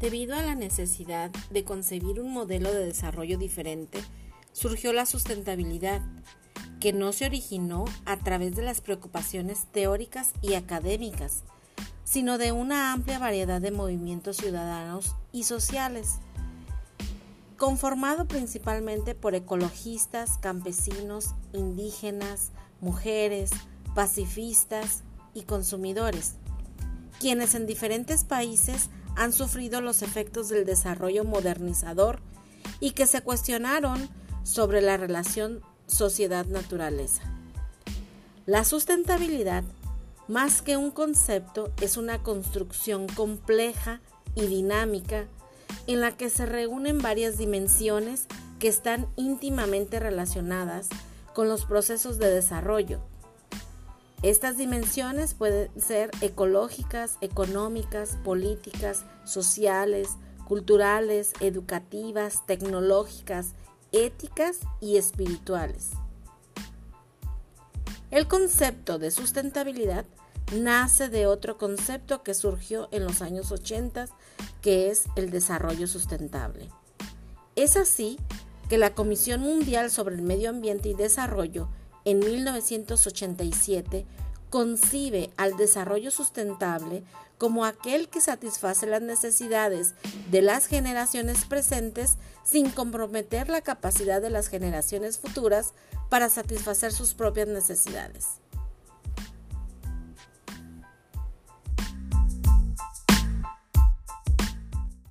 Debido a la necesidad de concebir un modelo de desarrollo diferente, surgió la sustentabilidad, que no se originó a través de las preocupaciones teóricas y académicas, sino de una amplia variedad de movimientos ciudadanos y sociales, conformado principalmente por ecologistas, campesinos, indígenas, mujeres, pacifistas y consumidores, quienes en diferentes países han sufrido los efectos del desarrollo modernizador y que se cuestionaron sobre la relación sociedad-naturaleza. La sustentabilidad, más que un concepto, es una construcción compleja y dinámica en la que se reúnen varias dimensiones que están íntimamente relacionadas con los procesos de desarrollo, estas dimensiones pueden ser ecológicas, económicas, políticas, sociales, culturales, educativas, tecnológicas, éticas y espirituales. El concepto de sustentabilidad nace de otro concepto que surgió en los años 80, que es el desarrollo sustentable. Es así que la Comisión Mundial sobre el Medio Ambiente y Desarrollo en 1987 concibe al desarrollo sustentable como aquel que satisface las necesidades de las generaciones presentes sin comprometer la capacidad de las generaciones futuras para satisfacer sus propias necesidades.